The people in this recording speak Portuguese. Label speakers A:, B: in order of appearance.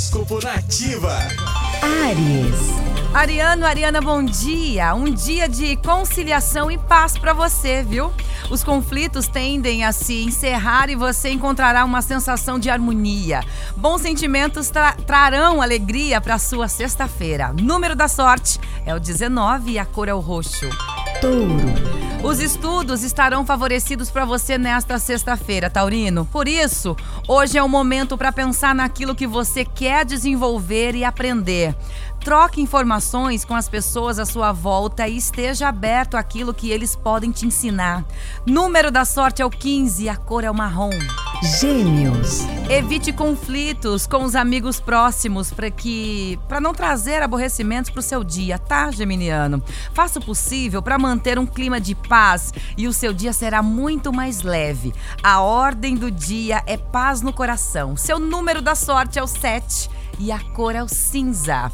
A: Horóscopo Nativa.
B: Ares.
C: Ariano, Ariana, bom dia. Um dia de conciliação e paz para você, viu? Os conflitos tendem a se encerrar e você encontrará uma sensação de harmonia. Bons sentimentos tra trarão alegria para sua sexta-feira. Número da sorte é o 19 e a cor é o roxo.
B: Touro.
C: Os estudos estarão favorecidos para você nesta sexta-feira, Taurino. Por isso, hoje é o momento para pensar naquilo que você quer desenvolver e aprender. Troque informações com as pessoas à sua volta e esteja aberto àquilo que eles podem te ensinar. Número da sorte é o 15 e a cor é o marrom.
B: Gêmeos.
C: Evite conflitos com os amigos próximos para que para não trazer aborrecimentos para o seu dia, tá, Geminiano? Faça o possível para manter um clima de paz e o seu dia será muito mais leve. A ordem do dia é paz no coração. Seu número da sorte é o 7 e a cor é o cinza.